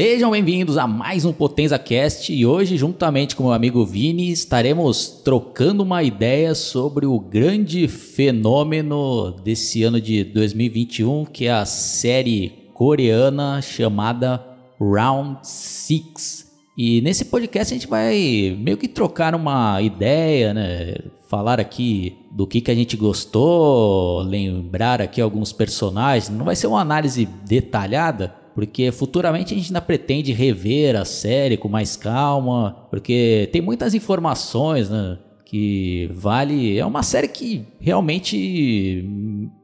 Sejam bem-vindos a mais um Potenza Cast e hoje, juntamente com meu amigo Vini, estaremos trocando uma ideia sobre o grande fenômeno desse ano de 2021, que é a série coreana chamada Round Six. E nesse podcast a gente vai meio que trocar uma ideia, né? Falar aqui do que, que a gente gostou, lembrar aqui alguns personagens. Não vai ser uma análise detalhada, porque futuramente a gente ainda pretende rever a série com mais calma, porque tem muitas informações, né? Que vale. É uma série que realmente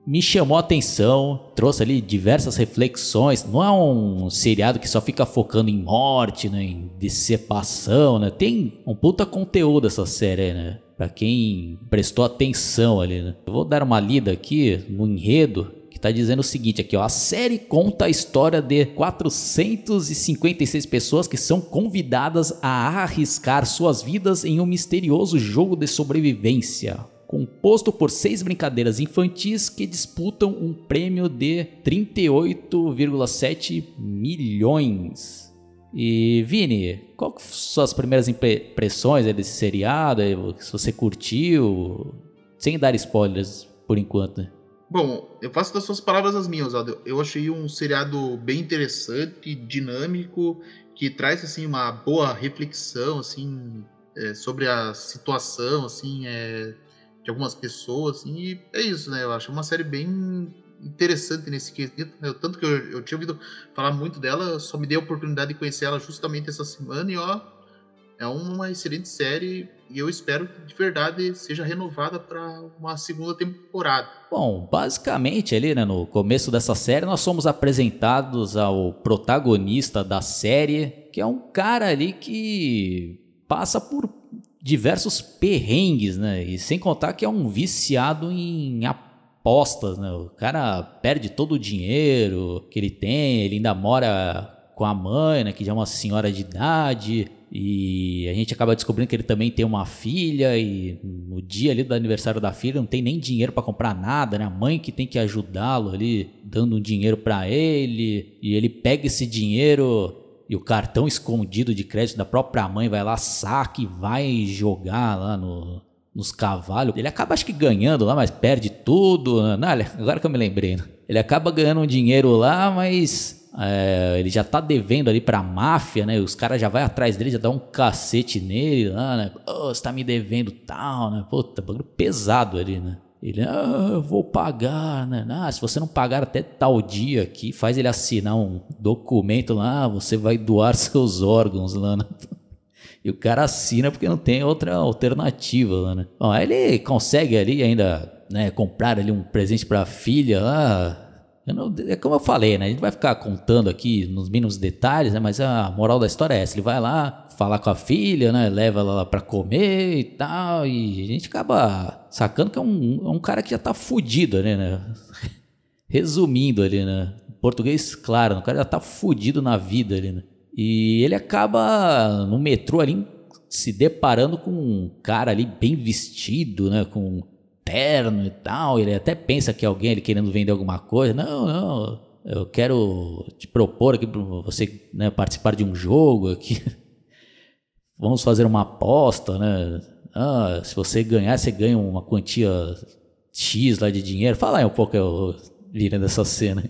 me chamou a atenção, trouxe ali diversas reflexões. Não é um seriado que só fica focando em morte, né? Em dissipação, né? Tem um puta conteúdo essa série, né? Pra quem prestou atenção ali, né? Eu vou dar uma lida aqui no enredo que tá dizendo o seguinte aqui, ó. A série conta a história de 456 pessoas que são convidadas a arriscar suas vidas em um misterioso jogo de sobrevivência. Composto por seis brincadeiras infantis que disputam um prêmio de 38,7 milhões. E Vini, qual suas primeiras impre- impressões desse seriado? Se você curtiu, sem dar spoilers por enquanto? Bom, eu faço das suas palavras as minhas, Aldo. Eu achei um seriado bem interessante, dinâmico, que traz assim uma boa reflexão assim é, sobre a situação assim é, de algumas pessoas assim, e é isso, né? Eu acho uma série bem interessante nesse quesito. né? Tanto que eu, eu tinha ouvido falar muito dela, só me dei a oportunidade de conhecer ela justamente essa semana e ó, é uma excelente série e eu espero que de verdade seja renovada para uma segunda temporada. Bom, basicamente ali, né, no começo dessa série, nós somos apresentados ao protagonista da série, que é um cara ali que passa por diversos perrengues, né? E sem contar que é um viciado em apostas, né? O cara perde todo o dinheiro que ele tem, ele ainda mora com a mãe, né, que já é uma senhora de idade, e a gente acaba descobrindo que ele também tem uma filha e no dia ali do aniversário da filha não tem nem dinheiro pra comprar nada, né? A mãe que tem que ajudá-lo ali, dando um dinheiro pra ele, e ele pega esse dinheiro e o cartão escondido de crédito da própria mãe vai lá, saca e vai jogar lá no, nos cavalos. Ele acaba acho que ganhando lá, mas perde tudo. né? Não, agora que eu me lembrei, né? Ele acaba ganhando um dinheiro lá, mas é, ele já tá devendo ali pra máfia, né? Os caras já vai atrás dele, já dá um cacete nele lá, né? Ô, você tá me devendo tal, né? Puta, bagulho pesado ali, né? Ele, ah, eu vou pagar, né? Ah, se você não pagar até tal dia aqui, faz ele assinar um documento lá, você vai doar seus órgãos lá, né? E o cara assina porque não tem outra alternativa lá, né? Bom, aí ele consegue ali ainda, né, comprar ali um presente pra filha lá. Não- é como eu falei, né? A gente vai ficar contando aqui nos mínimos detalhes, né? Mas a moral da história é essa. Ele vai lá falar com a filha, né? Leva ela lá pra comer e tal. E a gente acaba sacando que é um, é um cara que já tá fudido ali, né? Resumindo ali, né? Português, claro, o cara já tá fudido na vida ali, né? E ele acaba no metrô ali se deparando com um cara ali bem vestido, né? Com terno e tal. Ele até pensa que é alguém ele querendo vender alguma coisa. Não, não. eu quero te propor aqui para você né, participar de um jogo aqui. Vamos fazer uma aposta, né? Ah, se você ganhar, você ganha uma quantia X lá de dinheiro. Fala aí um pouco, eu, Vira, dessa cena.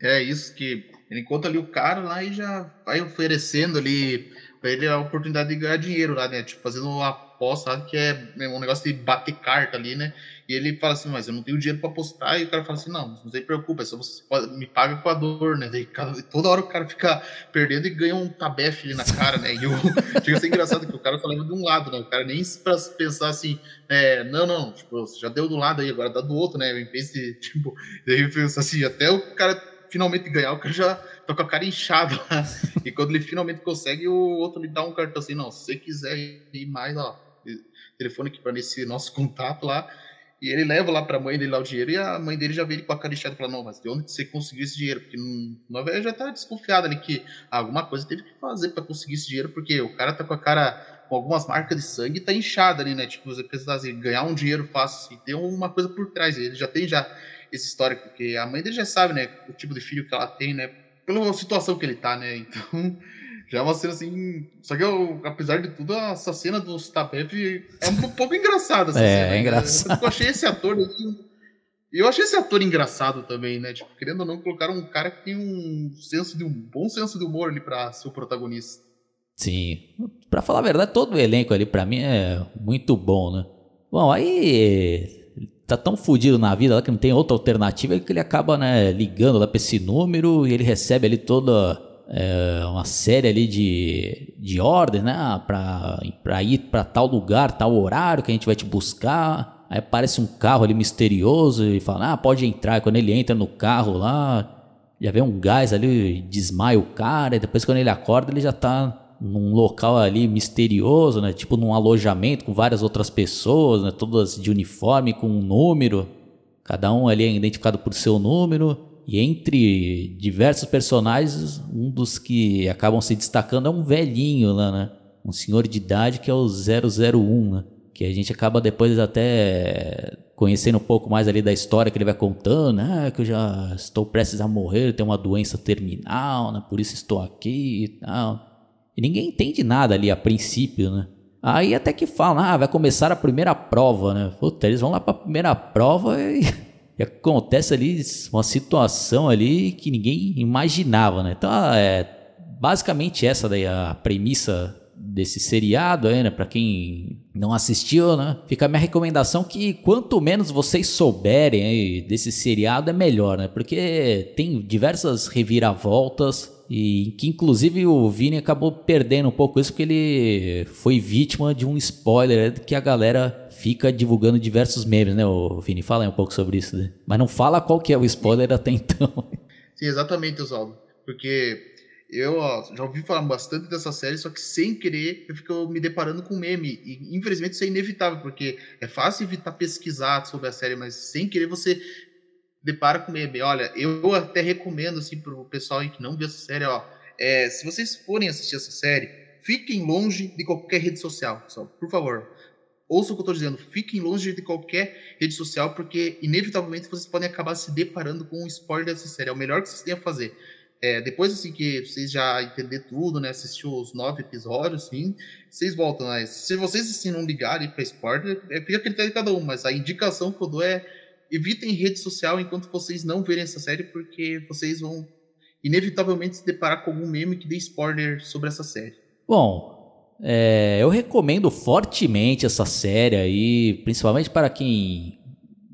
É isso que ele encontra ali o cara lá e já vai oferecendo ali pra ele a oportunidade de ganhar dinheiro lá, né? Tipo, fazendo uma aposta lá, que é um negócio de bater carta ali, né? E ele fala assim, mas eu não tenho dinheiro pra apostar. E o cara fala assim, não, não se preocupa, é só você me paga com a dor, né? Daí toda hora o cara fica perdendo e ganha um tabefe ali na cara, né? E eu, chega a ser engraçado que o cara tá leva de um lado, né? O cara nem pra pensar assim, é, não, não, tipo, você já deu do lado aí, agora dá do outro, né? Em vez de, tipo, daí pensa assim, até o cara finalmente ganhar, o cara já tá com a cara inchada lá. E quando ele finalmente consegue, o outro lhe dá um cartão assim, não, se você quiser ir mais, ó, telefone aqui para nesse nosso contato lá. E ele leva lá para a mãe dele lá o dinheiro e a mãe dele já vê ele com a cara inchada e fala: Não, mas de onde você conseguiu esse dinheiro? Porque uma vez já tá desconfiada ali que alguma coisa teve que fazer para conseguir esse dinheiro, porque o cara tá com a cara com algumas marcas de sangue e tá inchada ali, né? Tipo, você pensa assim, ganhar um dinheiro fácil, assim, tem uma coisa por trás. Ele já tem já esse histórico, porque a mãe dele já sabe, né? O tipo de filho que ela tem, né? Pela situação que ele tá, né? Então. Já é uma cena assim. Só que eu, apesar de tudo, essa cena do Stapev é um pouco engraçada. Essa é, cena, é né? engraçado. Eu achei esse ator eu achei esse ator engraçado também, né? Tipo, querendo ou não, colocar um cara que tem um senso de um bom senso de humor ali pra ser o protagonista. Sim. Pra falar a verdade, todo o elenco ali pra mim é muito bom, né? Bom, aí tá tão fudido na vida lá que não tem outra alternativa que ele acaba, né, ligando lá pra esse número e ele recebe ali toda é, uma série ali de, de ordens, né? Ah, para ir para tal lugar, tal horário que a gente vai te buscar. Aí aparece um carro ali misterioso e fala, ah, pode entrar. Quando ele entra no carro lá, já vem um gás ali, desmaia o cara. E depois quando ele acorda, ele já tá num local ali misterioso, né? Tipo num alojamento com várias outras pessoas, né? Todas de uniforme com um número. Cada um ali é identificado por seu número. E entre diversos personagens, um dos que acabam se destacando é um velhinho lá, né? Um senhor de idade que é o 001, né? Que a gente acaba depois até conhecendo um pouco mais ali da história que ele vai contando, né? Que eu já estou prestes a morrer, tenho uma doença terminal, né? Por isso estou aqui e tal. E ninguém entende nada ali a princípio, né? Aí até que fala, ah, vai começar a primeira prova, né? Puta, eles vão lá para a primeira prova e e acontece ali uma situação ali que ninguém imaginava, né? Então, é basicamente essa daí a premissa desse seriado aí, né? Para quem não assistiu, né? Fica a minha recomendação que quanto menos vocês souberem aí desse seriado é melhor, né? Porque tem diversas reviravoltas e que inclusive o Vini acabou perdendo um pouco isso porque ele foi vítima de um spoiler que a galera fica divulgando diversos memes, né, o Vini? Fala aí um pouco sobre isso, né? Mas não fala qual que é o spoiler até então. Sim, exatamente, Oswaldo. Porque eu ó, já ouvi falar bastante dessa série, só que sem querer eu fico me deparando com meme. E infelizmente isso é inevitável, porque é fácil evitar pesquisar sobre a série, mas sem querer você depara com meme. Olha, eu até recomendo assim pro pessoal que não viu essa série, ó, é, se vocês forem assistir essa série, fiquem longe de qualquer rede social, pessoal, por favor ouça o que eu estou dizendo, fiquem longe de qualquer rede social, porque inevitavelmente vocês podem acabar se deparando com um spoiler dessa série. É o melhor que vocês têm a fazer. É, depois assim que vocês já entender tudo, né, assistiu os nove episódios, sim, vocês voltam. Né? Se vocês assim não ligarem para spoiler, é, fica critério de cada um, mas a indicação que eu dou é evitem rede social enquanto vocês não verem essa série, porque vocês vão inevitavelmente se deparar com algum meme que dê spoiler sobre essa série. Bom, é, eu recomendo fortemente essa série aí, principalmente para quem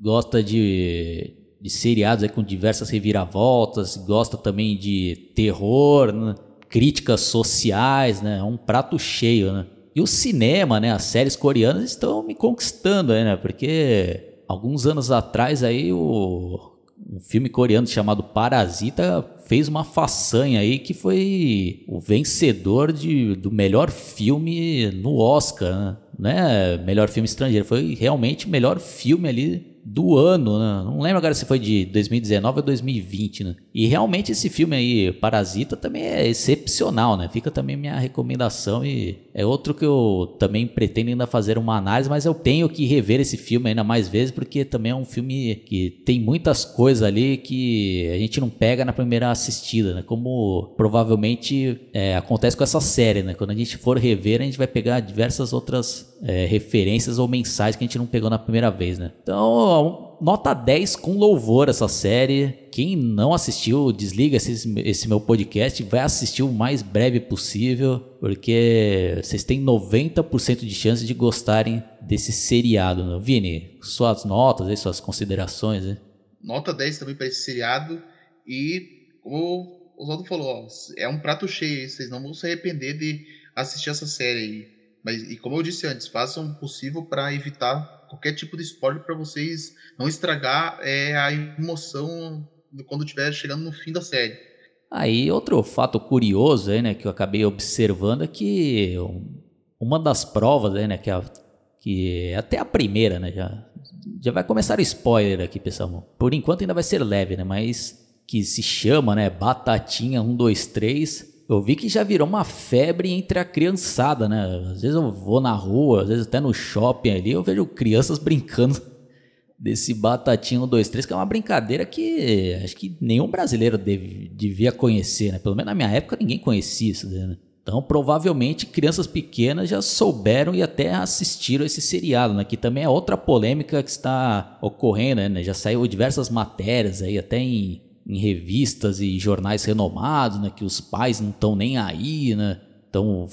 gosta de, de seriados com diversas reviravoltas, gosta também de terror, né? críticas sociais, né? É um prato cheio, né? E o cinema, né? As séries coreanas estão me conquistando né? Porque alguns anos atrás aí o um filme coreano chamado Parasita fez uma façanha aí que foi o vencedor de, do melhor filme no Oscar, né? Melhor filme estrangeiro, foi realmente melhor filme ali do ano, né? Não lembro agora se foi de 2019 ou 2020, né? E realmente esse filme aí, Parasita, também é excepcional, né? Fica também minha recomendação e é outro que eu também pretendo ainda fazer uma análise, mas eu tenho que rever esse filme ainda mais vezes porque também é um filme que tem muitas coisas ali que a gente não pega na primeira assistida, né? Como provavelmente é, acontece com essa série, né? Quando a gente for rever, a gente vai pegar diversas outras é, referências ou mensagens que a gente não pegou na primeira vez, né? Então, nota 10 com louvor essa série. Quem não assistiu, desliga esse, esse meu podcast, vai assistir o mais breve possível, porque vocês têm 90% de chance de gostarem desse seriado. Né? Vini, suas notas, aí, suas considerações. Né? Nota 10 também para esse seriado. E, como o Oswaldo falou, ó, é um prato cheio, vocês não vão se arrepender de assistir essa série aí. Mas, e como eu disse antes, façam o possível para evitar qualquer tipo de spoiler para vocês não estragar é, a emoção quando estiver chegando no fim da série. Aí, outro fato curioso aí, né, que eu acabei observando é que uma das provas aí, né, que, a, que até a primeira, né, já, já vai começar spoiler aqui, pessoal. Por enquanto ainda vai ser leve, né, mas que se chama, né, Batatinha 123 eu vi que já virou uma febre entre a criançada, né? Às vezes eu vou na rua, às vezes até no shopping ali, eu vejo crianças brincando desse batatinho 2, 3, que é uma brincadeira que acho que nenhum brasileiro deve, devia conhecer, né? Pelo menos na minha época ninguém conhecia isso, né? Então, provavelmente, crianças pequenas já souberam e até assistiram esse seriado, né? Que também é outra polêmica que está ocorrendo, né? Já saiu diversas matérias aí, até em em revistas e jornais renomados, né, que os pais não estão nem aí, né, estão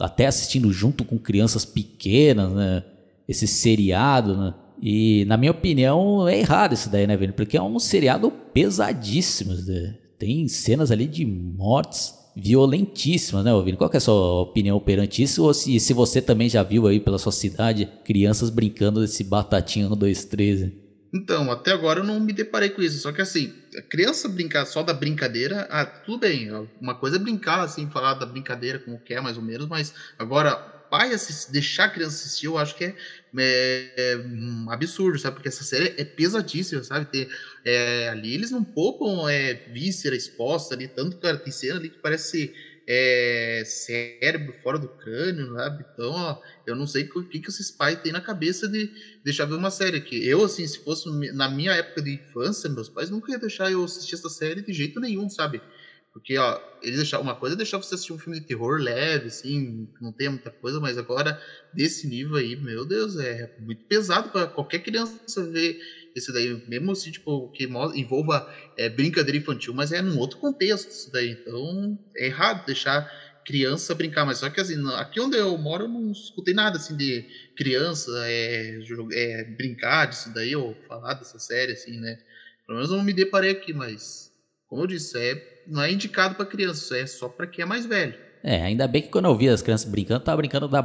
até assistindo junto com crianças pequenas, né, esse seriado, né, e na minha opinião é errado isso daí, né, velho, porque é um seriado pesadíssimo, né? tem cenas ali de mortes violentíssimas, né, Vini? Qual é a sua opinião perante isso? Ou se, se você também já viu aí pela sua cidade crianças brincando desse batatinha no 213? Então, até agora eu não me deparei com isso. Só que assim, a criança brincar só da brincadeira, ah, tudo bem. Uma coisa é brincar, assim, falar da brincadeira como quer, mais ou menos, mas agora, pai assistir, deixar a criança assistir, eu acho que é, é, é um absurdo, sabe? Porque essa série é pesadíssima, sabe? Ter, é, ali eles não poupam é, víscera exposta ali, tanto que tem cena ali que parece é, cérebro fora do crânio, sabe? Então, ó, eu não sei o que, que esses pais têm na cabeça de deixar ver uma série aqui. Eu, assim, se fosse na minha época de infância, meus pais nunca iam deixar eu assistir essa série de jeito nenhum, sabe? Porque, ó, eles deixavam uma coisa é deixar você assistir um filme de terror leve, assim, não tem muita coisa, mas agora, desse nível aí, meu Deus, é muito pesado para qualquer criança ver esse daí, mesmo assim, tipo, que envolva é, brincadeira infantil, mas é num outro contexto isso daí. Então, é errado deixar criança brincar, mas só que assim, aqui onde eu moro eu não escutei nada assim de criança é, é, brincar disso daí, ou falar dessa série, assim, né? Pelo menos não me deparei aqui, mas como eu disse, é, não é indicado para criança, é só para quem é mais velho. É, ainda bem que quando eu vi as crianças brincando, tava brincando da,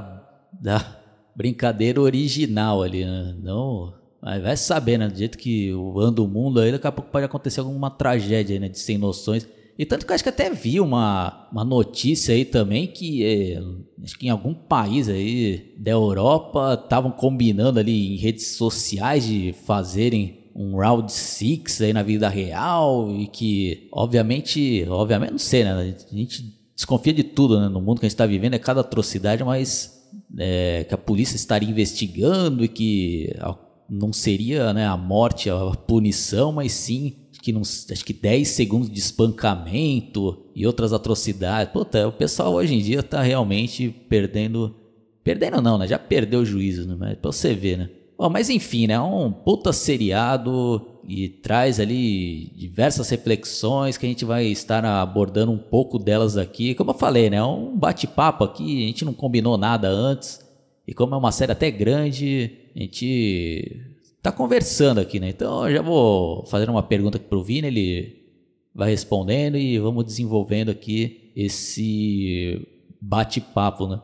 da brincadeira original ali, né? Não Aí vai saber, né? Do jeito que anda o mundo aí, daqui a pouco pode acontecer alguma tragédia, né? De sem noções. E tanto que eu acho que até vi uma, uma notícia aí também que é, acho que em algum país aí da Europa estavam combinando ali em redes sociais de fazerem um round six aí na vida real e que obviamente, obviamente não sei, né? A gente desconfia de tudo né? no mundo que a gente está vivendo, é cada atrocidade, mas é, que a polícia estaria investigando e que não seria né, a morte, a punição, mas sim que não, acho que 10 segundos de espancamento e outras atrocidades. Puta, o pessoal hoje em dia está realmente perdendo. Perdendo não, né? Já perdeu o juízo, né? Mas pra você ver, né? Bom, mas enfim, né? É um puta seriado e traz ali diversas reflexões que a gente vai estar abordando um pouco delas aqui. Como eu falei, né? É um bate-papo aqui, a gente não combinou nada antes. E como é uma série até grande, a gente tá conversando aqui, né? Então eu já vou fazer uma pergunta aqui pro Vini, ele vai respondendo e vamos desenvolvendo aqui esse bate-papo, né?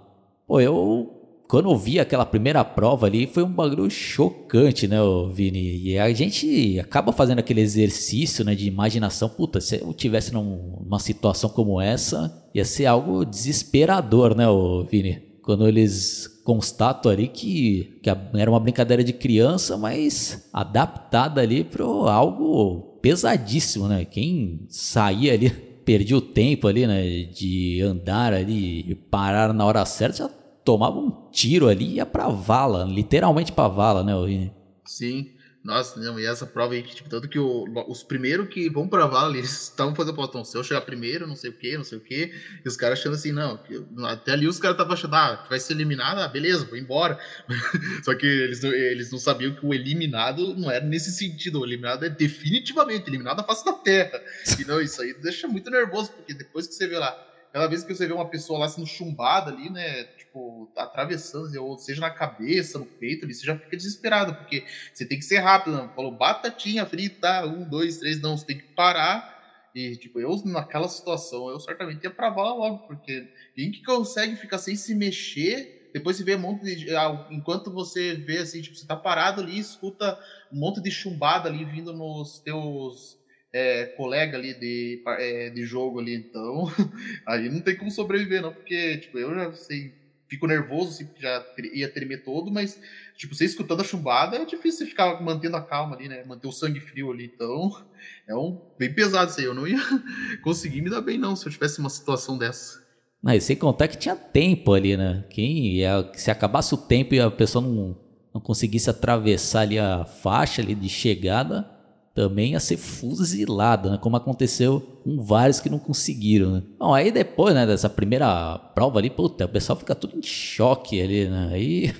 Pô, eu quando eu vi aquela primeira prova ali, foi um bagulho chocante, né, Vini? E a gente acaba fazendo aquele exercício, né, de imaginação. Puta, se eu tivesse numa situação como essa, ia ser algo desesperador, né, Vini? Quando eles constato ali que, que era uma brincadeira de criança, mas adaptada ali para algo pesadíssimo, né? Quem saía ali, perdia o tempo ali, né? De andar ali parar na hora certa, já tomava um tiro ali e ia pra vala, literalmente pra vala, né? Sim. Nossa, não, e essa prova aí, que, tipo, tanto que o, os primeiros que vão pra vala, eles estavam fazendo postão, se eu chegar primeiro, não sei o que, não sei o que, e os caras achando assim, não, até ali os caras estavam achando, ah, vai ser eliminado, ah, beleza, vou embora. Só que eles, eles não sabiam que o eliminado não era nesse sentido, o eliminado é definitivamente eliminado da face da terra. E não, isso aí deixa muito nervoso, porque depois que você vê lá, cada vez que você vê uma pessoa lá sendo chumbada ali, né, tipo, atravessando, ou seja na cabeça, no peito, ali, você já fica desesperado, porque você tem que ser rápido, não. Falou batatinha frita, um, dois, três, não, você tem que parar. E, tipo, eu naquela situação, eu certamente ia pra vala logo, porque quem que consegue ficar sem se mexer, depois você vê um monte de. Ah, enquanto você vê assim, tipo, você tá parado ali, escuta um monte de chumbada ali vindo nos teus é, colega ali de, é, de jogo ali, então aí não tem como sobreviver, não, porque, tipo, eu já sei, fico nervoso, assim, já ia tremer todo, mas, tipo, você escutando a chumbada, é difícil você ficar mantendo a calma ali, né, manter o sangue frio ali, então é um bem pesado isso aí, eu não ia conseguir me dar bem, não, se eu tivesse uma situação dessa. Não, e sem contar que tinha tempo ali, né, quem ia, se acabasse o tempo e a pessoa não, não conseguisse atravessar ali a faixa ali de chegada também ia ser fuzilado, né? Como aconteceu com vários que não conseguiram, né? Bom, aí depois, né, dessa primeira prova ali, puta, o pessoal fica tudo em choque ali, né? Aí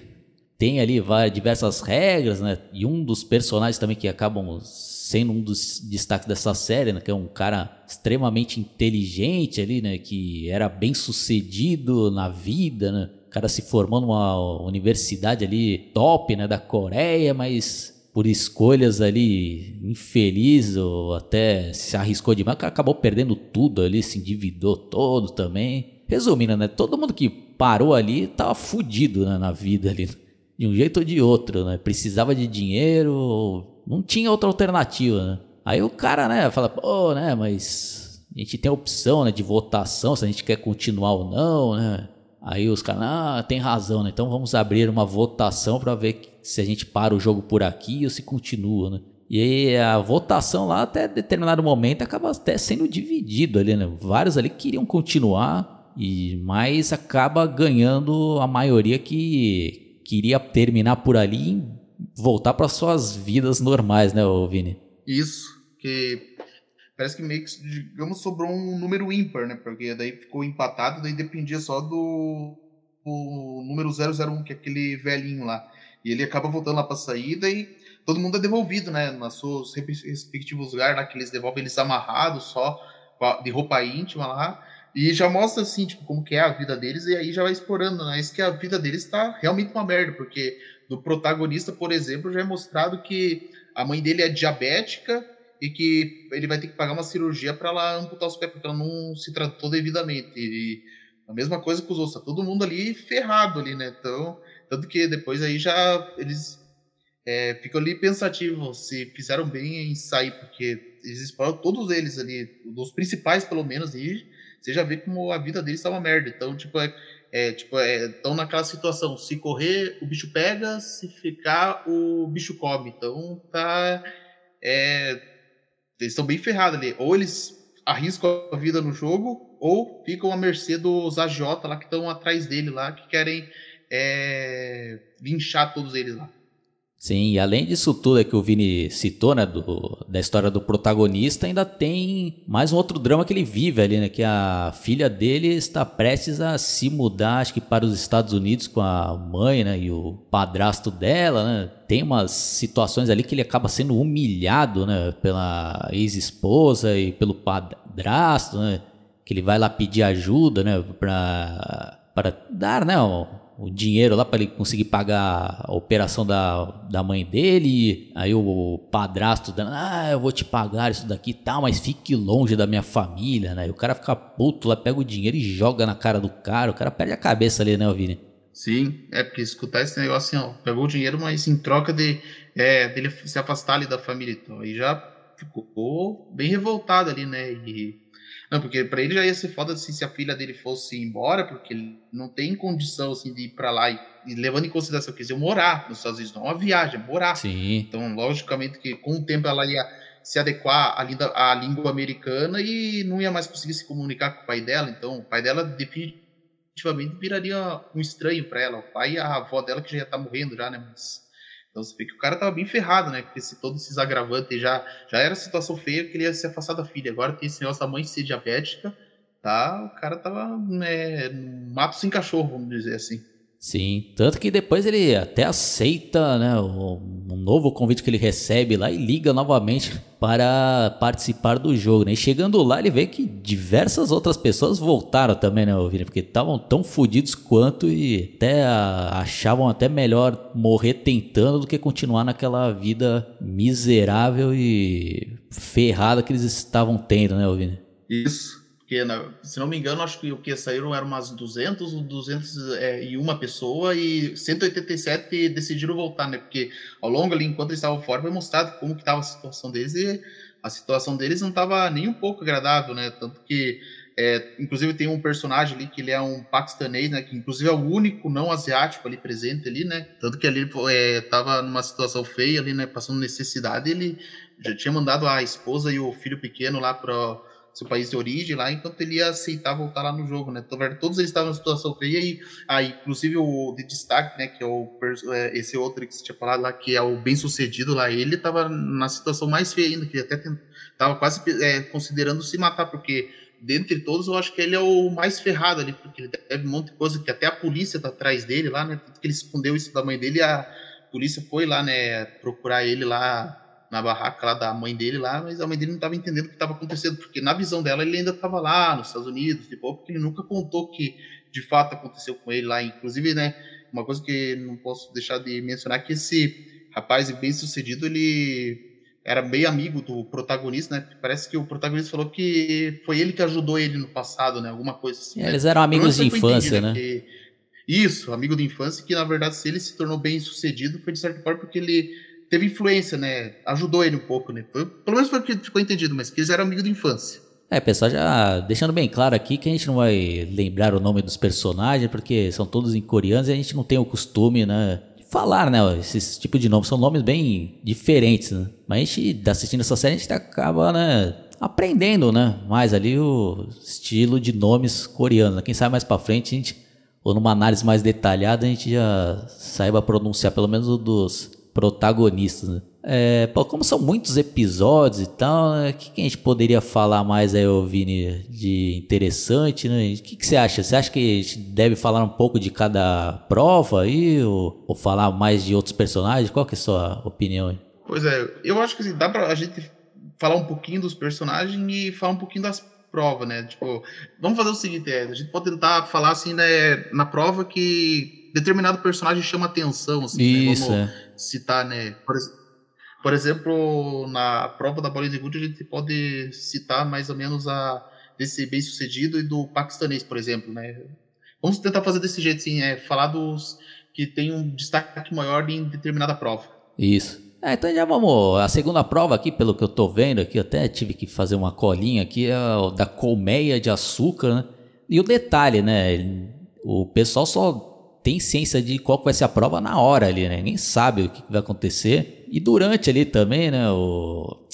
tem ali várias, diversas regras, né? E um dos personagens também que acabam sendo um dos destaques dessa série, né? Que é um cara extremamente inteligente ali, né? Que era bem sucedido na vida, né? O cara se formou numa universidade ali top, né? Da Coreia, mas por escolhas ali infelizes ou até se arriscou demais, acabou perdendo tudo ali, se endividou todo também. Resumindo, né? Todo mundo que parou ali tava fudido né, na vida ali, de um jeito ou de outro, né? Precisava de dinheiro, não tinha outra alternativa, né? Aí o cara, né, fala, pô, né, mas a gente tem a opção, né, de votação, se a gente quer continuar ou não, né? Aí os caras, ah, tem razão, né? Então vamos abrir uma votação para ver se a gente para o jogo por aqui ou se continua, né? E aí a votação lá até determinado momento acaba até sendo dividido ali, né? Vários ali queriam continuar e mas acaba ganhando a maioria que queria terminar por ali e voltar para suas vidas normais, né, Vini? Isso, que parece que meio que, digamos, sobrou um número ímpar, né? Porque daí ficou empatado, daí dependia só do, do número 001, que é aquele velhinho lá. E ele acaba voltando lá pra saída e todo mundo é devolvido, né? Nos seus respectivos lugares lá, que eles devolvem eles amarrados só, de roupa íntima lá. E já mostra, assim, tipo, como que é a vida deles, e aí já vai explorando, né? Isso que a vida deles tá realmente uma merda, porque do protagonista, por exemplo, já é mostrado que a mãe dele é diabética, e que ele vai ter que pagar uma cirurgia para ela amputar os pés, porque ela não se tratou devidamente. E a mesma coisa com os outros, tá todo mundo ali ferrado ali, né? Então, tanto que depois aí já eles é, ficam ali pensativos se fizeram bem em sair, porque eles exploram todos eles ali, dos principais pelo menos, e você já vê como a vida deles tá uma merda. Então, tipo, é, é tipo, é, naquela situação, se correr o bicho pega, se ficar o bicho come. Então, tá... É, eles estão bem ferrados ali. Ou eles arriscam a vida no jogo, ou ficam à mercê dos agiota lá que estão atrás dele lá, que querem é, linchar todos eles lá. Sim, e além disso tudo é que o Vini citou, né, do, da história do protagonista, ainda tem mais um outro drama que ele vive ali, né, que a filha dele está prestes a se mudar, acho que para os Estados Unidos com a mãe, né, e o padrasto dela, né, tem umas situações ali que ele acaba sendo humilhado, né, pela ex-esposa e pelo padrasto, né, que ele vai lá pedir ajuda, né, para dar, né, o dinheiro lá para ele conseguir pagar a operação da, da mãe dele. Aí o padrasto dando, ah, eu vou te pagar isso daqui e tal, mas fique longe da minha família, né? E o cara fica puto lá, pega o dinheiro e joga na cara do cara. O cara perde a cabeça ali, né, Vini? Sim, é porque escutar esse negócio assim, ó, pegou o dinheiro, mas em troca de é, dele se afastar ali da família. Então aí já ficou bem revoltado ali, né? E Não, porque para ele já ia ser foda assim, se a filha dele fosse embora, porque ele não tem condição assim, de ir para lá e, e, levando em consideração que eles iam morar nos Estados Unidos, não uma viagem, morar. Sim. Então, logicamente que com o tempo ela ia se adequar à, língua, à língua americana e não ia mais conseguir se comunicar com o pai dela. Então, o pai dela definitivamente viraria um estranho para ela. O pai e a avó dela que já ia estar tá morrendo já, né? Mas então você vê que o cara tava bem ferrado, né? Porque se todos esses agravantes já, já era situação feia que ele ia se afastar da filha. Agora tem esse negócio da mãe ser diabética, tá? O cara tava né, no mato sem cachorro, vamos dizer assim. Sim, tanto que depois ele até aceita né, um novo convite que ele recebe lá e liga novamente para participar do jogo. Né? E chegando lá, ele vê que diversas outras pessoas voltaram também, né, Vini? Porque estavam tão fodidos quanto e até achavam até melhor morrer tentando do que continuar naquela vida miserável e ferrada que eles estavam tendo, né, Vini? Isso. Porque, se não me engano, acho que o que saíram eram umas 200 ou 201 pessoa e 187 decidiram voltar, né? Porque ao longo ali, enquanto eles estavam fora, foi mostrado como que estava a situação deles e a situação deles não estava nem um pouco agradável, né? Tanto que, é, inclusive, tem um personagem ali que ele é um paquistanês, né? Que inclusive é o único não asiático ali presente ali, né? Tanto que ali estava é, numa situação feia ali, né? Passando necessidade, ele já tinha mandado a esposa e o filho pequeno lá para seu país de origem lá, enquanto ele ia aceitar voltar lá no jogo, né? Então, todos eles estavam em situação feia e aí, inclusive o de destaque, né, que é o é, esse outro que você tinha falado lá, que é o bem-sucedido lá, ele estava na situação mais feia ainda, que até estava quase é, considerando se matar, porque dentre todos eu acho que ele é o mais ferrado ali, porque ele deve um monte de coisa que até a polícia tá atrás dele lá, né? Tanto que ele escondeu isso da mãe dele, a polícia foi lá, né, procurar ele lá na barraca lá da mãe dele lá, mas a mãe dele não estava entendendo o que estava acontecendo, porque na visão dela ele ainda estava lá nos Estados Unidos, tipo, porque ele nunca contou que de fato aconteceu com ele lá. Inclusive, né, uma coisa que não posso deixar de mencionar é que esse rapaz bem sucedido, ele era bem amigo do protagonista, né? Parece que o protagonista falou que foi ele que ajudou ele no passado, né? Alguma coisa assim. É, né? Eles eram amigos de infância, né? Que... Isso, amigo de infância, que na verdade, se ele se tornou bem sucedido, foi de certa forma porque ele teve influência, né? Ajudou ele um pouco, né? Foi, pelo menos foi o que ficou entendido, mas que eles eram amigos de infância. É, pessoal, já deixando bem claro aqui que a gente não vai lembrar o nome dos personagens, porque são todos em coreanos e a gente não tem o costume, né? Falar, né? Esses tipos de nomes são nomes bem diferentes, né? Mas a gente, assistindo essa série, a gente acaba, né? Aprendendo, né? Mais ali o estilo de nomes coreanos. Né? Quem sabe mais pra frente, a gente, ou numa análise mais detalhada, a gente já saiba pronunciar pelo menos dos protagonistas. Né? É, pô, como são muitos episódios e tal, né? o que, que, a gente poderia falar mais aí, Vini, de interessante, né? O que, que, você acha? Você acha que a gente deve falar um pouco de cada prova aí, ou, ou falar mais de outros personagens? Qual que é a sua opinião aí? Pois é, eu acho que assim, dá pra a gente falar um pouquinho dos personagens e falar um pouquinho das provas, né? Tipo, vamos fazer o seguinte, é, a gente pode tentar falar assim, né, na prova que determinado personagem chama atenção, assim, Isso, né? Vamos é. citar, né? Por, por, exemplo, na prova da Bollywood a gente pode citar mais ou menos a desse bem-sucedido e do paquistanês, por exemplo, né? Vamos tentar fazer desse jeito, assim, é, falar dos que tem um destaque maior em determinada prova. Isso. É, então já vamos. A segunda prova aqui, pelo que eu tô vendo aqui, até tive que fazer uma colinha aqui, é da colmeia de açúcar, né? E o detalhe, né? O pessoal só tem ciência de qual vai ser a prova na hora ali, né? Nem sabe o que vai acontecer. E durante ali também, né? O,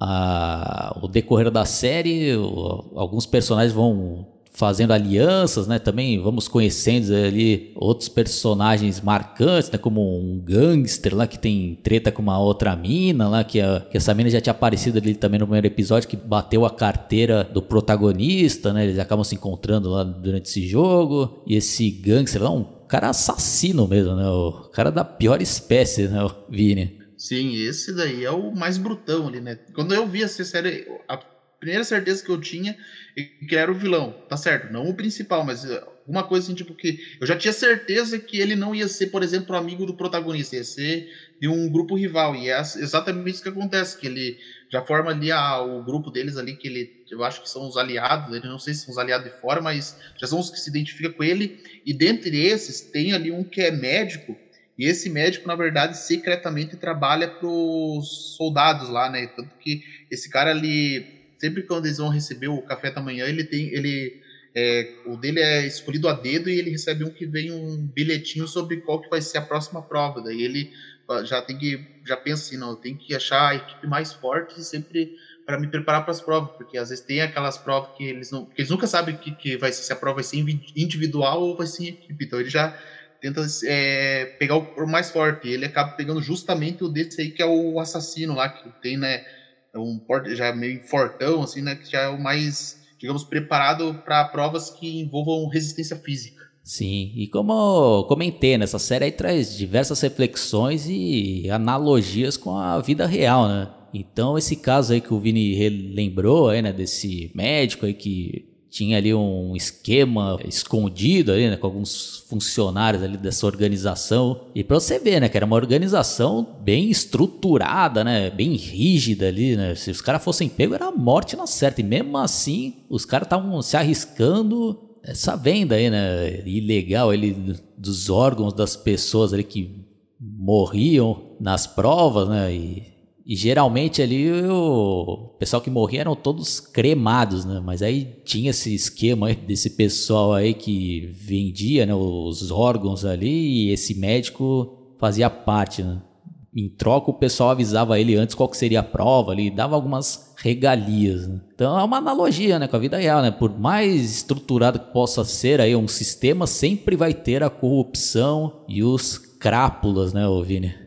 a, o decorrer da série, o, alguns personagens vão fazendo alianças, né? Também vamos conhecendo ali outros personagens marcantes, né? Como um gangster lá que tem treta com uma outra mina lá, que, a, que essa mina já tinha aparecido ali também no primeiro episódio, que bateu a carteira do protagonista, né? Eles acabam se encontrando lá durante esse jogo. E esse gangster lá, um cara assassino mesmo, né? O cara da pior espécie, né? O Vini. Sim, esse daí é o mais brutão ali, né? Quando eu vi essa série, a primeira certeza que eu tinha é que era o vilão, tá certo? Não o principal, mas alguma coisa assim, tipo, que eu já tinha certeza que ele não ia ser, por exemplo, amigo do protagonista, ia ser de um grupo rival. E é exatamente isso que acontece, que ele já forma ali a, o grupo deles ali, que ele, eu acho que são os aliados, ele não sei se são os aliados de fora, mas já são os que se identificam com ele. E dentre esses, tem ali um que é médico, e esse médico, na verdade, secretamente trabalha para os soldados lá, né? Tanto que esse cara ali sempre quando eles vão receber o café da manhã, ele tem. ele é, o dele é escolhido a dedo e ele recebe um que vem um bilhetinho sobre qual que vai ser a próxima prova. Daí ele já tem que já pensa assim, não, tenho que achar a equipe mais forte sempre para me preparar para as provas, porque às vezes tem aquelas provas que eles não, que eles nunca sabem que, que vai ser se a prova vai ser individual ou vai ser em equipe. Então ele já tenta é, pegar o mais forte. Ele acaba pegando justamente o desse aí que é o assassino lá que tem, né, um porte já meio fortão assim, né, que já é o mais digamos, preparado para provas que envolvam resistência física. Sim, e como comentei, nessa série aí traz diversas reflexões e analogias com a vida real, né? Então esse caso aí que o Vini relembrou aí, né, desse médico aí que tinha ali um esquema escondido ali, né, com alguns funcionários ali dessa organização. E para você ver, né, que era uma organização bem estruturada, né, bem rígida ali, né. Se os caras fossem pegos era morte na certa. E mesmo assim, os caras estavam se arriscando essa venda aí, né, ilegal ali dos órgãos das pessoas ali que morriam nas provas, né, e e geralmente ali o pessoal que morria eram todos cremados, né? Mas aí tinha esse esquema desse pessoal aí que vendia né, os órgãos ali e esse médico fazia parte, né? Em troca o pessoal avisava ele antes qual que seria a prova ali, dava algumas regalias. Né? Então é uma analogia né, com a vida real, né? Por mais estruturado que possa ser aí um sistema, sempre vai ter a corrupção e os crápulas, né, Vini?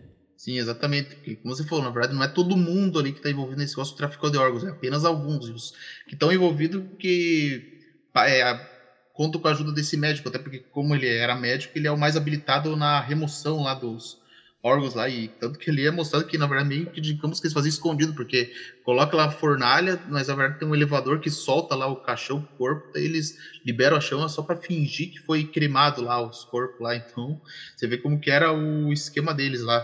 Sim, exatamente. Porque, como você falou, na verdade, não é todo mundo ali que está envolvido nesse negócio do tráfico de órgãos, é apenas alguns. E os que estão envolvidos que é, com a ajuda desse médico, até porque, como ele era médico, ele é o mais habilitado na remoção lá dos órgãos lá. E tanto que ele é mostrado que, na verdade, meio que digamos que eles faziam escondido, porque coloca lá a fornalha, mas na verdade tem um elevador que solta lá o caixão, o corpo, daí eles liberam a chama só para fingir que foi cremado lá os corpos lá. Então, você vê como que era o esquema deles lá.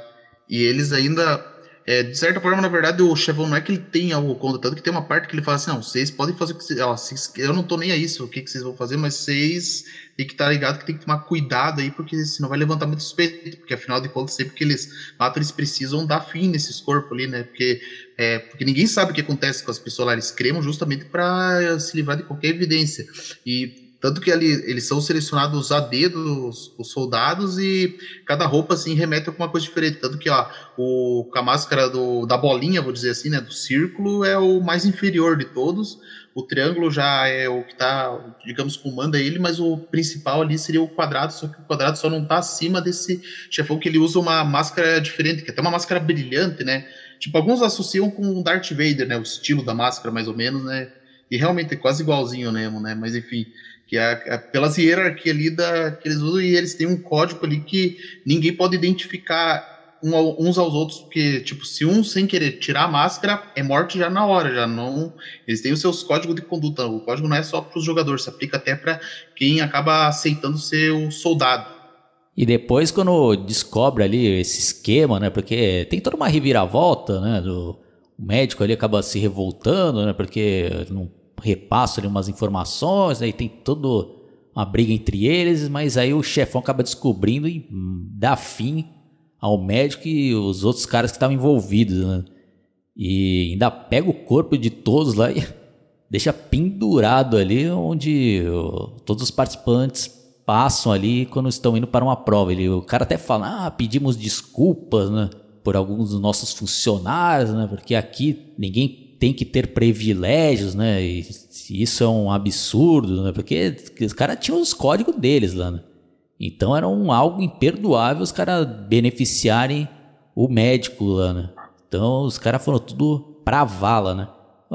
E eles ainda, é, de certa forma, na verdade, o chefão não é que ele tem algo contra, tanto que tem uma parte que ele fala assim, não, vocês podem fazer o que vocês, eu não tô nem a isso, o que, que vocês vão fazer, mas vocês tem que estar tá ligado que tem que tomar cuidado aí, porque senão vai levantar muito suspeito, porque afinal de contas, sempre que eles matam, eles precisam dar fim nesses corpos ali, né, porque, é, porque ninguém sabe o que acontece com as pessoas lá, eles cremam justamente para se livrar de qualquer evidência, e tanto que ali, eles são selecionados a dedo, os, os, soldados, e cada roupa assim remete a alguma coisa diferente. Tanto que ó, o, a máscara do, da bolinha, vou dizer assim, né, do círculo, é o mais inferior de todos. O triângulo já é o que está, digamos, comanda ele, mas o principal ali seria o quadrado, só que o quadrado só não está acima desse chefão que ele usa uma máscara diferente, que é até uma máscara brilhante, né? Tipo, alguns associam com o Darth Vader, né? O estilo da máscara, mais ou menos, né? E realmente é quase igualzinho mesmo, né? Mas enfim que é, é pelas hierarquias ali da, que eles usam e eles têm um código ali que ninguém pode identificar uns aos outros, porque, tipo, se um sem querer tirar a máscara, é morte já na hora, já não. Eles têm os seus códigos de conduta. O código não é só para os jogadores, se aplica até para quem acaba aceitando ser o soldado. E depois, quando descobre ali esse esquema, né? Porque tem toda uma reviravolta, né? Do, o médico ali acaba se revoltando, né? Porque não repasso ali umas informações, aí tem toda uma briga entre eles, mas aí o chefão acaba descobrindo e dá fim ao médico e os outros caras que estavam envolvidos, né? E ainda pega o corpo de todos lá e deixa pendurado ali onde todos os participantes passam ali quando estão indo para uma prova. Ele, o cara até fala, ah, pedimos desculpas, né? Por alguns dos nossos funcionários, né? Porque aqui ninguém tem que ter privilégios, né? E isso é um absurdo, né? Porque os caras tinham os códigos deles lá, né? Então era um, algo imperdoável os caras beneficiarem o médico lá, né? Então os caras foram tudo pra vala, né?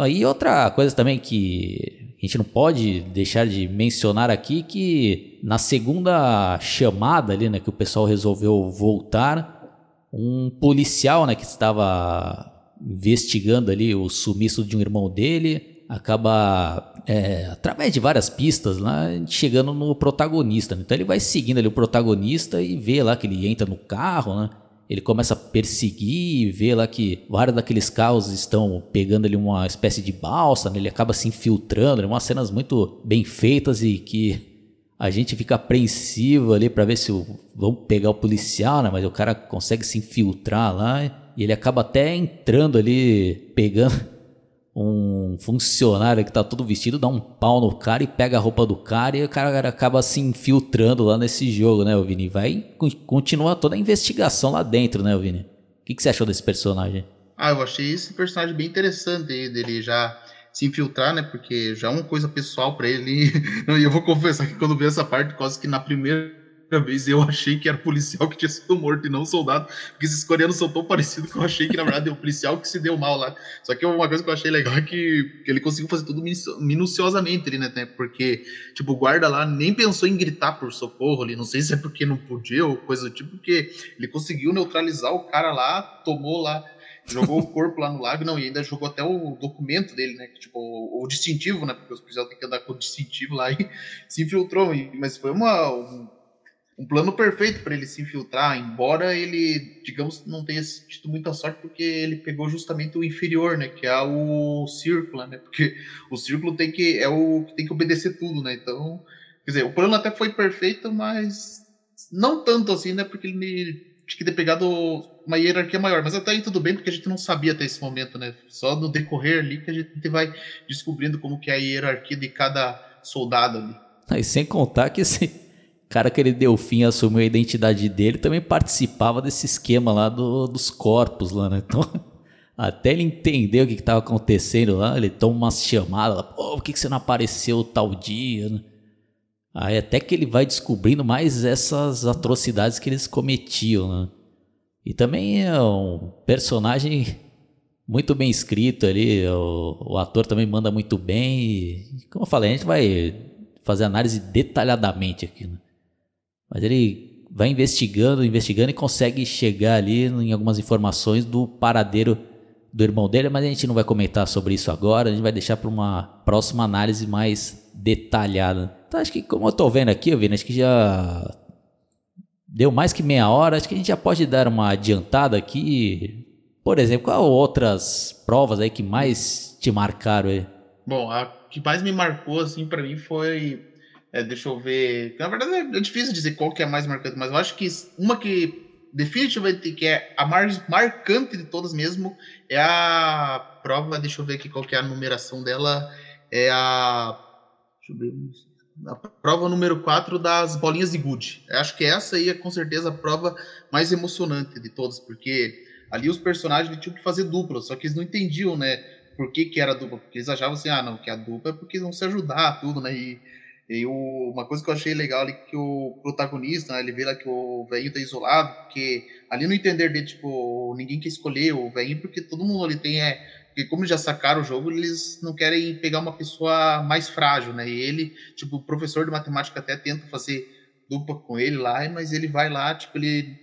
E outra coisa também que a gente não pode deixar de mencionar aqui que na segunda chamada ali, né, que o pessoal resolveu voltar, um policial, né, que estava investigando ali o sumiço de um irmão dele, acaba, é, através de várias pistas, lá, chegando no protagonista. Né? Então ele vai seguindo ali o protagonista e vê lá que ele entra no carro, né? Ele começa a perseguir e vê lá que vários daqueles carros estão pegando ali uma espécie de balsa, né? ele acaba se infiltrando, né? umas cenas muito bem feitas e que a gente fica apreensivo ali para ver se vão pegar o policial, né? Mas o cara consegue se infiltrar lá e ele acaba até entrando ali, pegando um funcionário que tá todo vestido dá um pau no cara e pega a roupa do cara e o cara acaba se infiltrando lá nesse jogo, né, Vini? Vai continua toda a investigação lá dentro, né, Vini? O que, que você achou desse personagem? Ah, eu achei esse personagem bem interessante dele já se infiltrar, né? Porque já é uma coisa pessoal para ele. E eu vou confessar que quando vi essa parte, quase que na primeira vez eu achei que era policial que tinha sido morto e não soldado, porque esses coreanos são tão parecidos que eu achei que na verdade é o policial que se deu mal lá. Só que uma coisa que eu achei legal é que, que ele conseguiu fazer tudo minuciosamente ali, né? Porque, tipo, o guarda lá nem pensou em gritar por socorro ali, não sei se é porque não podia ou coisa do tipo, porque ele conseguiu neutralizar o cara lá, tomou lá jogou o corpo lá no lago, não, e ainda jogou até o documento dele, né? Tipo, o, o distintivo, né? Porque os policiais têm que andar com o distintivo lá e se infiltrou. E, mas foi uma, um, um plano perfeito para ele se infiltrar, embora ele, digamos, não tenha tido muita sorte porque ele pegou justamente o inferior, né, que é o círculo, né? Porque o círculo tem que é o que tem que obedecer tudo, né? Então, quer dizer, o plano até foi perfeito, mas não tanto assim, né? Porque ele tinha que ter pegado uma hierarquia maior, mas até aí tudo bem, porque a gente não sabia até esse momento, né? Só no decorrer ali que a gente vai descobrindo como que é a hierarquia de cada soldado ali. E sem contar que esse cara que ele deu fim assumiu a identidade dele, também participava desse esquema lá do, dos corpos lá, né? Então, até ele entender o que estava acontecendo lá, ele toma umas chamadas, pô, por que, que você não apareceu tal dia? Aí até que ele vai descobrindo mais essas atrocidades que eles cometiam, né? E também é um personagem muito bem escrito ali, o, o ator também manda muito bem. E, como eu falei, a gente vai fazer análise detalhadamente aqui, né? Mas ele vai investigando, investigando e consegue chegar ali em algumas informações do paradeiro do irmão dele, mas a gente não vai comentar sobre isso agora, a gente vai deixar para uma próxima análise mais detalhada. Então acho que como eu estou vendo aqui, eu vi, acho que já deu mais que meia hora, acho que a gente já pode dar uma adiantada aqui. Por exemplo, qual outras provas aí que mais te marcaram aí? Bom, a que mais me marcou assim para mim foi é, deixa eu ver. Na verdade é difícil dizer qual que é a mais marcante, mas eu acho que uma que definitivamente que é a mais marcante de todas mesmo é a prova. Deixa eu ver aqui qual que é a numeração dela. É a. Deixa eu ver. A prova número 4 das bolinhas de gude. Acho que essa aí é com certeza a prova mais emocionante de todas, porque ali os personagens tinham que fazer dupla, só que eles não entendiam, né? Por que, que era dupla? Porque eles achavam assim, ah, não, que a dupla é porque vão se ajudar, tudo, né? E e o, uma coisa que eu achei legal ali que o protagonista, né, ele vê lá que o velhinho tá isolado, porque ali no entender dele, tipo, ninguém quer escolher o velhinho, porque todo mundo ali tem é. Porque como já sacaram o jogo, eles não querem pegar uma pessoa mais frágil, né? E ele, tipo, o professor de matemática até tenta fazer dupla com ele lá, mas ele vai lá, tipo, ele.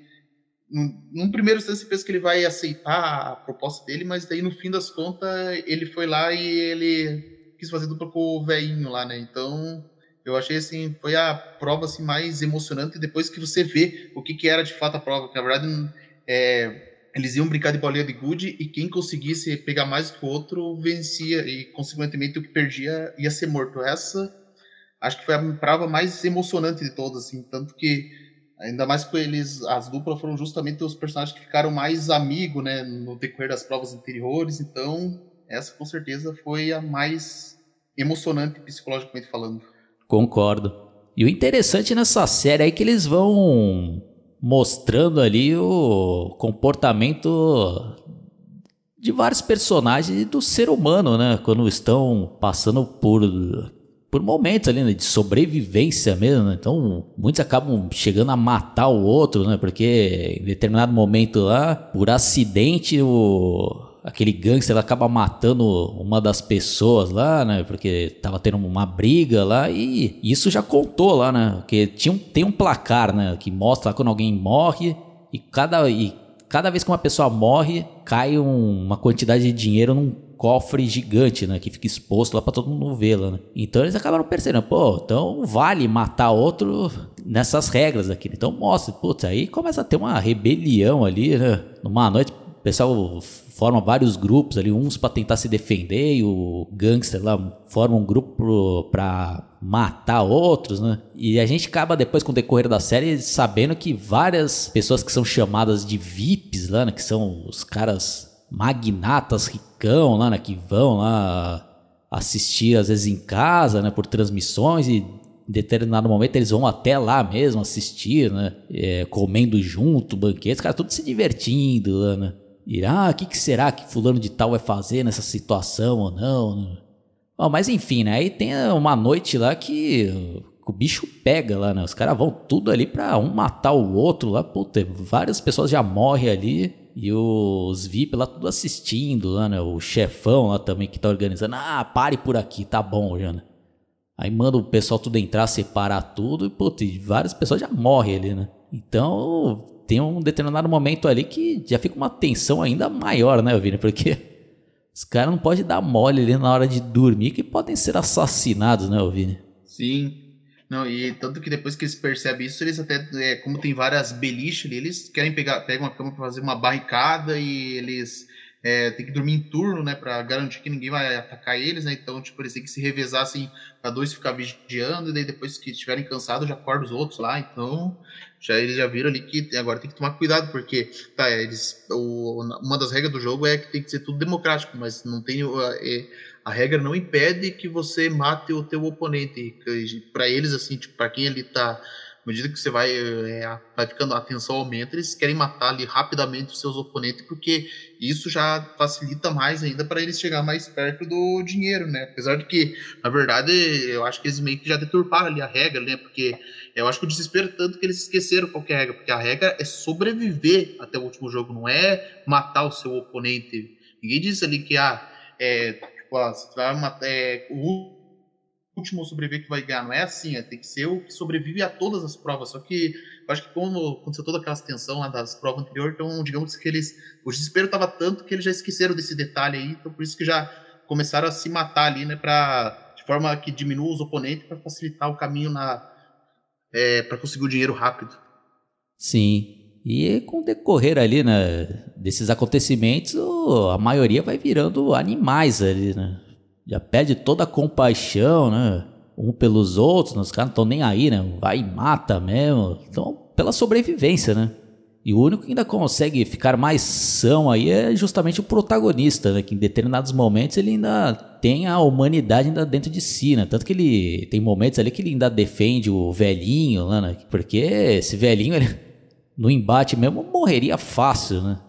Num, primeiro instante você pensa que ele vai aceitar a proposta dele, mas daí no fim das contas ele foi lá e ele quis fazer dupla com o velhinho lá, né? Então eu achei assim, foi a prova assim, mais emocionante depois que você vê o que, que era de fato a prova. Que na verdade é, eles iam brincar de bolinha de gude e quem conseguisse pegar mais que o outro vencia e consequentemente o que perdia ia ser morto. Essa acho que foi a prova mais emocionante de todas, assim, tanto que ainda mais com eles, as duplas foram justamente os personagens que ficaram mais amigos, né, no decorrer das provas anteriores. Então essa com certeza foi a mais emocionante psicologicamente falando. Concordo. E o interessante nessa série é que eles vão mostrando ali o comportamento de vários personagens e do ser humano, né? Quando estão passando por, por momentos ali né? de sobrevivência mesmo. Né? Então, muitos acabam chegando a matar o outro, né? Porque em determinado momento lá, por acidente, o aquele gangster acaba matando uma das pessoas lá, né? Porque tava tendo uma briga lá e isso já contou lá, né? Porque tinha um, tem um placar, né? Que mostra quando alguém morre e cada, e cada vez que uma pessoa morre, cai um, uma quantidade de dinheiro num cofre gigante, né? Que fica exposto lá para todo mundo ver lá, né? Então eles acabaram percebendo, pô, então vale matar outro nessas regras aqui. Então mostra, putz, aí começa a ter uma rebelião ali, né? Numa noite, o pessoal forma vários grupos ali, uns para tentar se defender e o gangster lá forma um grupo para matar outros, né? E a gente acaba depois com o decorrer da série sabendo que várias pessoas que são chamadas de VIPs lá, né, que são os caras magnatas ricão lá, né, que vão lá assistir às vezes em casa, né, por transmissões e em determinado momento eles vão até lá mesmo assistir, né, é, comendo junto, banquetes, cara, tudo se divertindo lá, né. E, ah, o que, que será que fulano de tal vai fazer nessa situação ou não, né? Bom, mas enfim, né, aí tem uma noite lá que o bicho pega lá, né, os caras vão tudo ali pra um matar o outro lá, puta, várias pessoas já morrem ali, e os VIP lá tudo assistindo lá, né? O chefão lá também que tá organizando. Ah, pare por aqui, tá bom, Jana. Aí manda o pessoal tudo entrar, separar tudo e, putz, várias pessoas já morrem ali, né? Então tem um determinado momento ali que já fica uma tensão ainda maior, né, Vini? Porque os caras não podem dar mole ali na hora de dormir que podem ser assassinados, né, Vini? Sim, não, e tanto que depois que eles percebem isso, eles até, é, como tem várias beliches ali, eles querem pegar, pegam uma cama para fazer uma barricada e eles é, têm que dormir em turno, né, para garantir que ninguém vai atacar eles, né, então, tipo, eles têm que se revezar, assim, para dois ficar vigiando, e daí depois que estiverem cansados, já acorda os outros lá, então, já eles já viram ali que agora tem que tomar cuidado, porque, tá, eles, o, uma das regras do jogo é que tem que ser tudo democrático, mas não tem... É, a regra não impede que você mate o teu oponente. Para eles, assim, tipo, para quem ele tá. À medida que você vai, é, vai ficando, a atenção aumenta, eles querem matar ali rapidamente os seus oponentes, porque isso já facilita mais ainda para eles chegar mais perto do dinheiro, né? Apesar de que, na verdade, eu acho que eles meio que já deturparam ali a regra, né? Porque eu acho que o desespero tanto que eles esqueceram qualquer regra, porque a regra é sobreviver até o último jogo, não é matar o seu oponente. Ninguém disse ali que, ah, é, Tipo, vai matar, é, o último sobreviver que vai ganhar. Não é assim, é, tem que ser o que sobrevive a todas as provas. Só que eu acho que como aconteceu toda aquela tensão lá das provas anteriores, então digamos que eles. O desespero estava tanto que eles já esqueceram desse detalhe aí, então por isso que já começaram a se matar ali, né? Pra, de forma que diminua os oponentes para facilitar o caminho na. É, para conseguir o dinheiro rápido. Sim. E com o decorrer ali, né, desses acontecimentos, a maioria vai virando animais ali, né? Já perde toda a compaixão, né? Um pelos outros, os caras não estão nem aí, né? Vai e mata mesmo. Então, pela sobrevivência, né? E o único que ainda consegue ficar mais são aí é justamente o protagonista, né? Que em determinados momentos ele ainda tem a humanidade ainda dentro de si, né? Tanto que ele tem momentos ali que ele ainda defende o velhinho, né? Porque esse velhinho, ele, no embate mesmo, morreria fácil, né?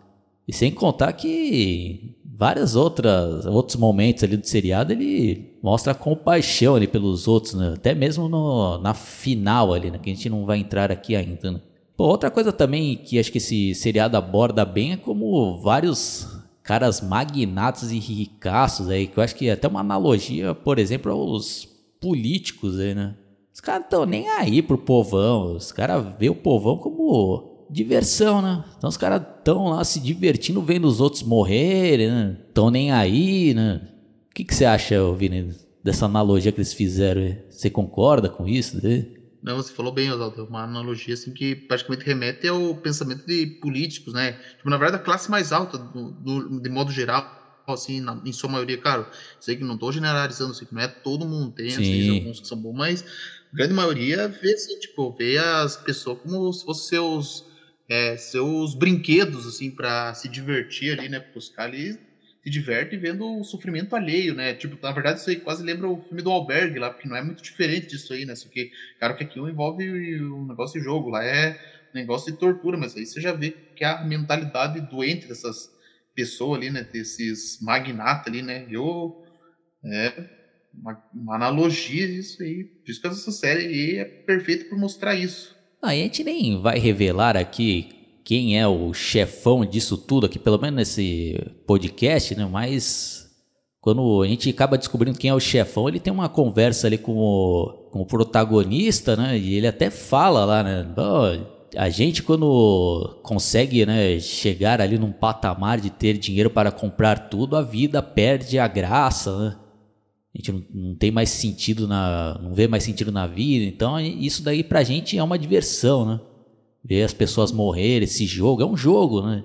E sem contar que várias outras outros momentos ali do seriado ele mostra compaixão ali pelos outros, né? Até mesmo no, na final ali, né? Que a gente não vai entrar aqui ainda, né? Pô, outra coisa também que acho que esse seriado aborda bem é como vários caras magnatos e ricaços aí, que eu acho que é até uma analogia, por exemplo, aos políticos aí, né? Os caras não estão nem aí pro povão, os caras vê o povão como diversão, né? Então os caras estão lá se divertindo vendo os outros morrerem, né? Tão nem aí, né? O que, que você acha, Vini, dessa analogia que eles fizeram? Você concorda com isso? Né? Não, você falou bem, Oswaldo. É uma analogia assim que praticamente remete ao pensamento de políticos, né? Tipo, na verdade, a classe mais alta, do, do, de modo geral, assim, na, em sua maioria, claro, sei que não estou generalizando, sei que não é todo mundo, tem assim, alguns que são bons, mas a grande maioria vê assim, tipo, vê as pessoas como se fossem seus é, seus brinquedos, assim, para se divertir ali, né? Porque os caras se divertem vendo o sofrimento alheio, né? Tipo, na verdade, isso aí quase lembra o filme do Albergue lá, porque não é muito diferente disso aí, né? Só que, claro que aqui envolve um negócio de jogo, lá é um negócio de tortura, mas aí você já vê que a mentalidade doente dessas pessoas ali, né? Desses magnatas ali, né? Eu. É uma, uma analogia disso aí. Por isso que essa série é perfeita por mostrar isso. A gente nem vai revelar aqui quem é o chefão disso tudo aqui, pelo menos nesse podcast, né? Mas quando a gente acaba descobrindo quem é o chefão, ele tem uma conversa ali com o, com o protagonista, né? E ele até fala lá, né? a gente quando consegue né, chegar ali num patamar de ter dinheiro para comprar tudo, a vida perde a graça, né? A gente não, não, tem mais sentido na. não vê mais sentido na vida. Então, isso daí pra gente é uma diversão, né? Ver as pessoas morrerem, esse jogo, é um jogo, né?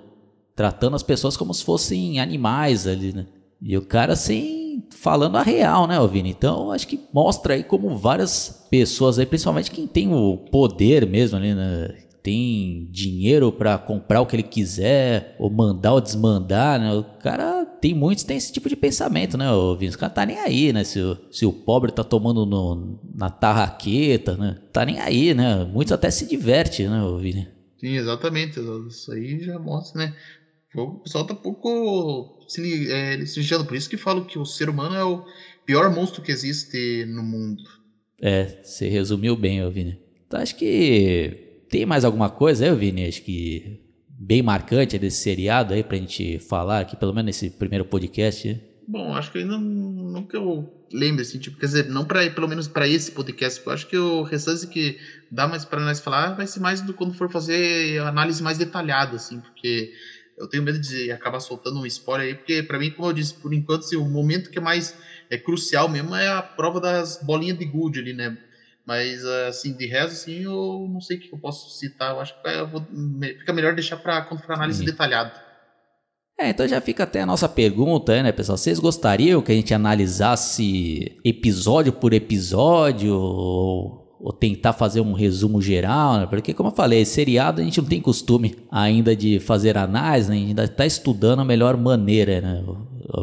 Tratando as pessoas como se fossem animais ali, né? E o cara assim, falando a real, né, Vini? Então, acho que mostra aí como várias pessoas aí, principalmente quem tem o poder mesmo ali, né? tem dinheiro para comprar o que ele quiser, ou mandar ou desmandar, né? O cara tem muitos tem esse tipo de pensamento, né, o Vinícius? O cara tá nem aí, né? Se, o, se o pobre tá tomando no, na tarraqueta, né? Tá nem aí, né? Muitos até se diverte, né, o Vini? Sim, exatamente. Isso aí já mostra, né? O pessoal tá um pouco se, é, ligando. Por isso que falo que o ser humano é o pior monstro que existe no mundo. É, você resumiu bem, Vini. Então acho que tem mais alguma coisa aí, Vini? Acho que bem marcante desse seriado aí pra gente falar aqui, pelo menos nesse primeiro podcast. Bom, acho que ainda não que eu lembre, assim, tipo, quer dizer, não para pelo menos para esse podcast, eu acho que o restante que dá mais para nós falar vai ser mais do quando for fazer análise mais detalhada, assim, porque eu tenho medo de acabar soltando um spoiler aí, porque para mim, como eu disse, por enquanto, assim, o momento que é mais é crucial mesmo é a prova das bolinhas de gude ali, né? Mas, assim, de resto, assim, eu não sei o que eu posso citar. Eu acho que eu vou, fica melhor deixar para quando for análise uhum. detalhada. É, então já fica até a nossa pergunta, né, pessoal? Vocês gostariam que a gente analisasse episódio por episódio ou, ou tentar fazer um resumo geral? Né? Porque, como eu falei, seriado a gente não tem costume ainda de fazer análise, né? a gente ainda está estudando a melhor maneira, né?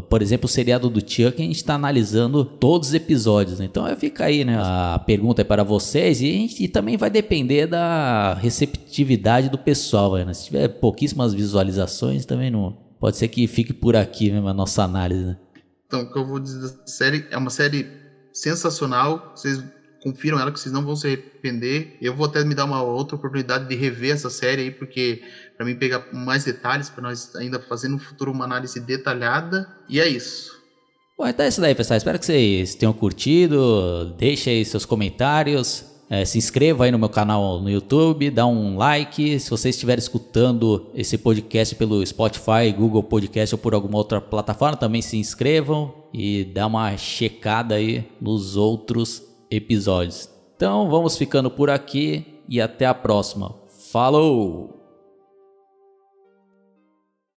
Por exemplo, o seriado do Chuck, a gente está analisando todos os episódios. Né? Então fica aí, né? A pergunta é para vocês e, gente, e também vai depender da receptividade do pessoal. Né? Se tiver pouquíssimas visualizações, também não. Pode ser que fique por aqui mesmo a nossa análise. Né? Então, o que eu vou dizer da série é uma série sensacional. Vocês confiram ela que vocês não vão se arrepender. Eu vou até me dar uma outra oportunidade de rever essa série aí, porque para mim pegar mais detalhes para nós ainda fazer no futuro uma análise detalhada. E é isso. Bom, então é isso daí, pessoal. Espero que vocês tenham curtido. Deixe aí seus comentários. É, se inscreva aí no meu canal no YouTube, dá um like. Se você estiver escutando esse podcast pelo Spotify, Google Podcast ou por alguma outra plataforma, também se inscrevam e dá uma checada aí nos outros episódios. Então vamos ficando por aqui e até a próxima. Falou!